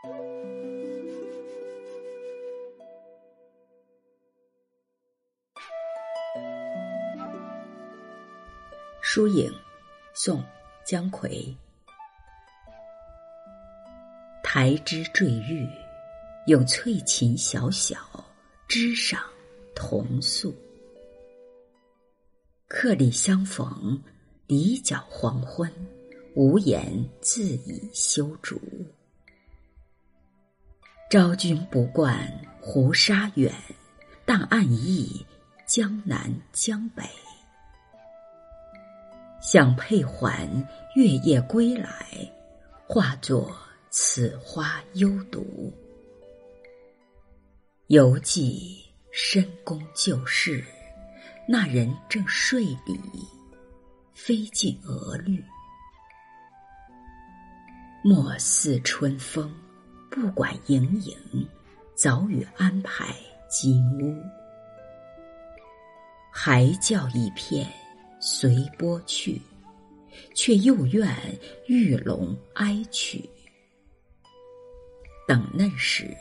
疏影，宋，姜夔。台枝坠玉，有翠禽小小，枝上同宿。客里相逢，离角黄昏，无言自已修竹。昭君不惯胡沙远，但暗忆江南江北。想佩环月夜归来，化作此花幽独。犹记深宫旧事，那人正睡里，飞尽鹅绿。莫似春风，不管盈盈，早与安排金屋。还叫一片。随波去，却又怨玉龙哀曲。等嫩时，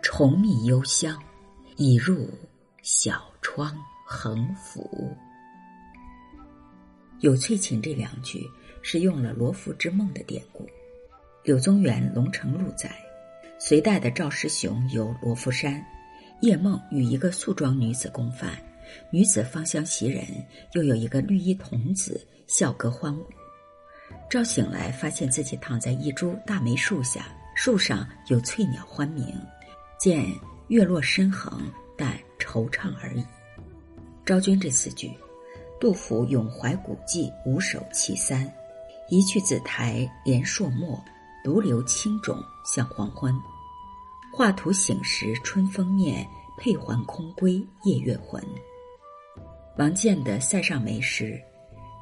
重觅幽香，已入小窗横幅。有翠琴这两句是用了罗浮之梦的典故。柳宗元《龙城录》载，隋代的赵师雄游罗浮山，夜梦与一个素装女子共饭。女子芳香袭人，又有一个绿衣童子笑歌欢舞。赵醒来，发现自己躺在一株大梅树下，树上有翠鸟欢鸣，见月落深横，但惆怅而已。昭君这四句，杜甫《咏怀古迹》五首其三：一去紫台连朔漠，独留青冢向黄昏。画图醒时春风面，佩环空归夜月魂。王建的《塞上梅》诗：“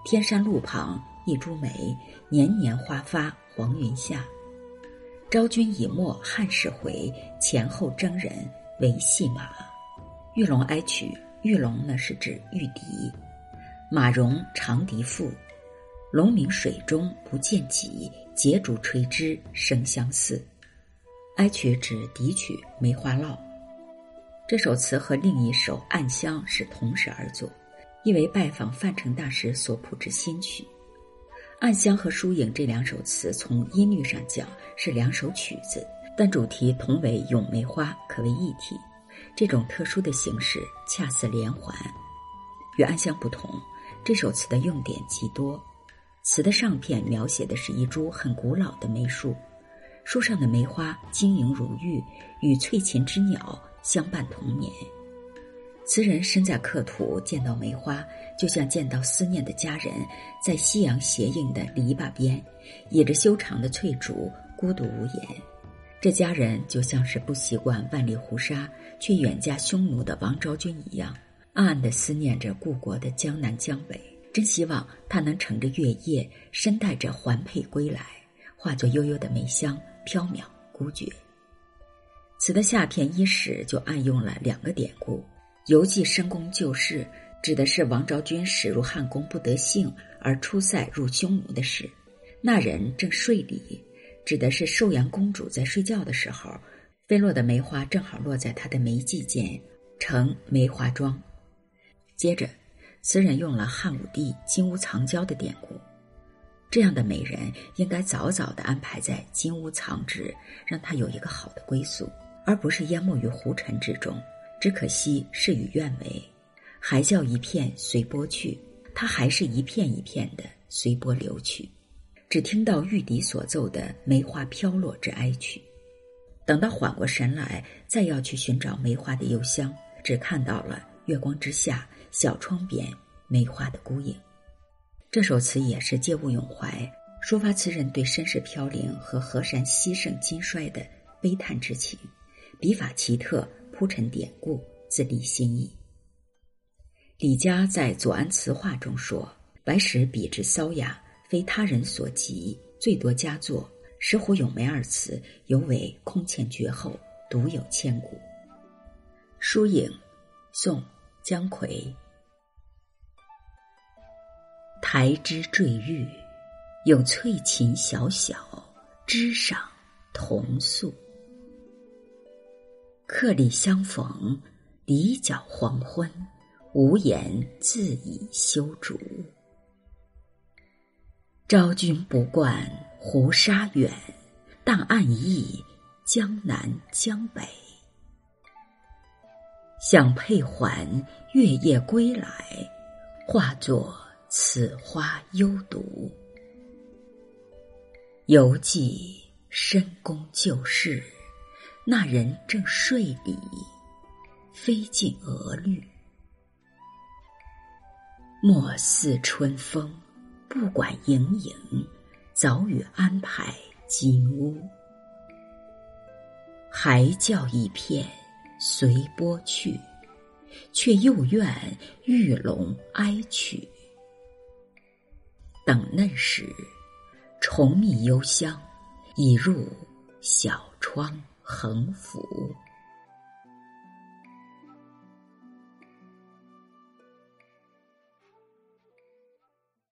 天山路旁一株梅，年年花发黄云下。昭君已没汉室回，前后征人为戏马。玉龙哀曲，玉龙呢是指玉笛。马融长笛赋，龙鸣水中不见己，结竹垂枝生相似。哀曲指笛曲《梅花烙》。这首词和另一首《暗香》是同时而作。意为拜访范成大师所谱之新曲，《暗香》和《疏影》这两首词，从音律上讲是两首曲子，但主题同为咏梅花，可谓一体。这种特殊的形式恰似连环。与《暗香》不同，这首词的用典极多。词的上片描写的是一株很古老的梅树，树上的梅花晶莹如玉，与翠禽之鸟相伴同眠。词人身在客途，见到梅花，就像见到思念的家人，在夕阳斜映的篱笆边，倚着修长的翠竹，孤独无言。这家人就像是不习惯万里胡沙却远嫁匈奴的王昭君一样，暗暗的思念着故国的江南江北，真希望他能乘着月夜，身带着环佩归来，化作悠悠的梅香，飘渺孤绝。词的下片伊始就暗用了两个典故。游记深宫旧事，指的是王昭君驶入汉宫不得幸而出塞入匈奴的事；那人正睡里，指的是寿阳公主在睡觉的时候，飞落的梅花正好落在她的眉际间，成梅花妆。接着，词人用了汉武帝金屋藏娇的典故，这样的美人应该早早的安排在金屋藏植，让她有一个好的归宿，而不是淹没于胡尘之中。只可惜事与愿违，还叫一片随波去，它还是一片一片的随波流去，只听到玉笛所奏的梅花飘落之哀曲。等到缓过神来，再要去寻找梅花的幽香，只看到了月光之下小窗边梅花的孤影。这首词也是借物咏怀，抒发词人对身世飘零和河山西盛今衰的悲叹之情，笔法奇特。铺陈典故，自立心意。李家在《左安词话》中说：“白石笔之骚雅，非他人所及，最多佳作。石虎咏梅二词，尤为空前绝后，独有千古。”疏影，宋，姜夔。台枝坠玉，有翠琴小小，枝上同宿。客里相逢，离角黄昏，无言自已修竹。昭君不惯胡沙远，但暗忆江南江北。想佩环月夜归来，化作此花幽独。犹记深宫旧事，那人正睡里，飞尽鹅绿。莫似春风，不管盈盈，早与安排金屋。还叫一片。随波去，却又怨玉龙哀曲。等嫩时，重觅幽香，已入小窗横幅。